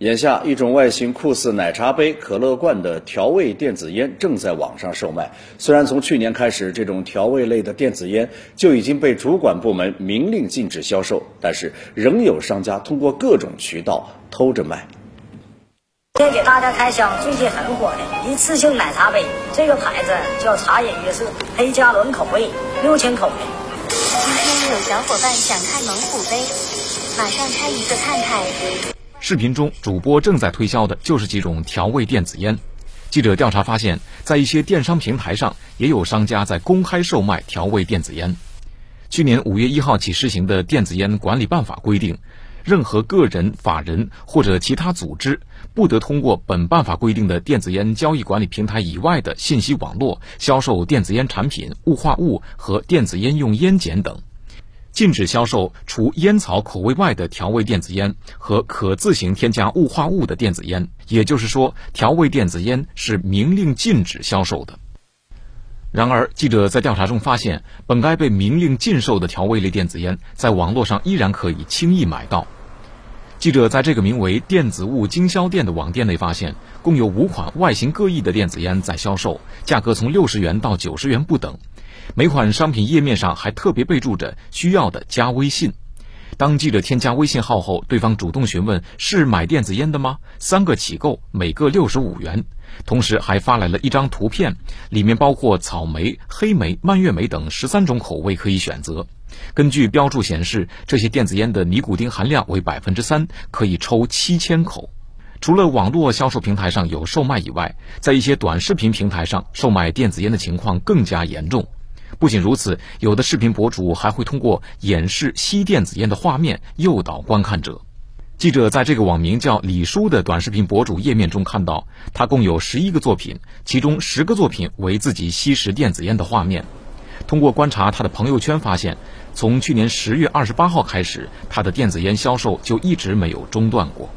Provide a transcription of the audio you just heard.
眼下，一种外形酷似奶茶杯、可乐罐的调味电子烟正在网上售卖。虽然从去年开始，这种调味类的电子烟就已经被主管部门明令禁止销售，但是仍有商家通过各种渠道偷着卖。今天给大家开箱最近很火的一次性奶茶杯，这个牌子叫茶饮悦色，黑加仑口味，六千口的。今天有小伙伴想看猛虎杯，马上开一个看看。视频中，主播正在推销的就是几种调味电子烟。记者调查发现，在一些电商平台上，也有商家在公开售卖调味电子烟。去年五月一号起施行的《电子烟管理办法》规定，任何个人、法人或者其他组织，不得通过本办法规定的电子烟交易管理平台以外的信息网络销售电子烟产品、雾化物和电子烟用烟碱等。禁止销售除烟草口味外的调味电子烟和可自行添加雾化物的电子烟，也就是说，调味电子烟是明令禁止销售的。然而，记者在调查中发现，本该被明令禁售的调味类电子烟，在网络上依然可以轻易买到。记者在这个名为“电子物经销店”的网店内发现，共有五款外形各异的电子烟在销售，价格从六十元到九十元不等。每款商品页面上还特别备注着“需要的加微信”。当记者添加微信号后，对方主动询问是买电子烟的吗？三个起购，每个六十五元。同时还发来了一张图片，里面包括草莓、黑莓、蔓越莓等十三种口味可以选择。根据标注显示，这些电子烟的尼古丁含量为百分之三，可以抽七千口。除了网络销售平台上有售卖以外，在一些短视频平台上售卖电子烟的情况更加严重。不仅如此，有的视频博主还会通过演示吸电子烟的画面诱导观看者。记者在这个网名叫“李叔”的短视频博主页面中看到，他共有十一个作品，其中十个作品为自己吸食电子烟的画面。通过观察他的朋友圈发现，从去年十月二十八号开始，他的电子烟销售就一直没有中断过。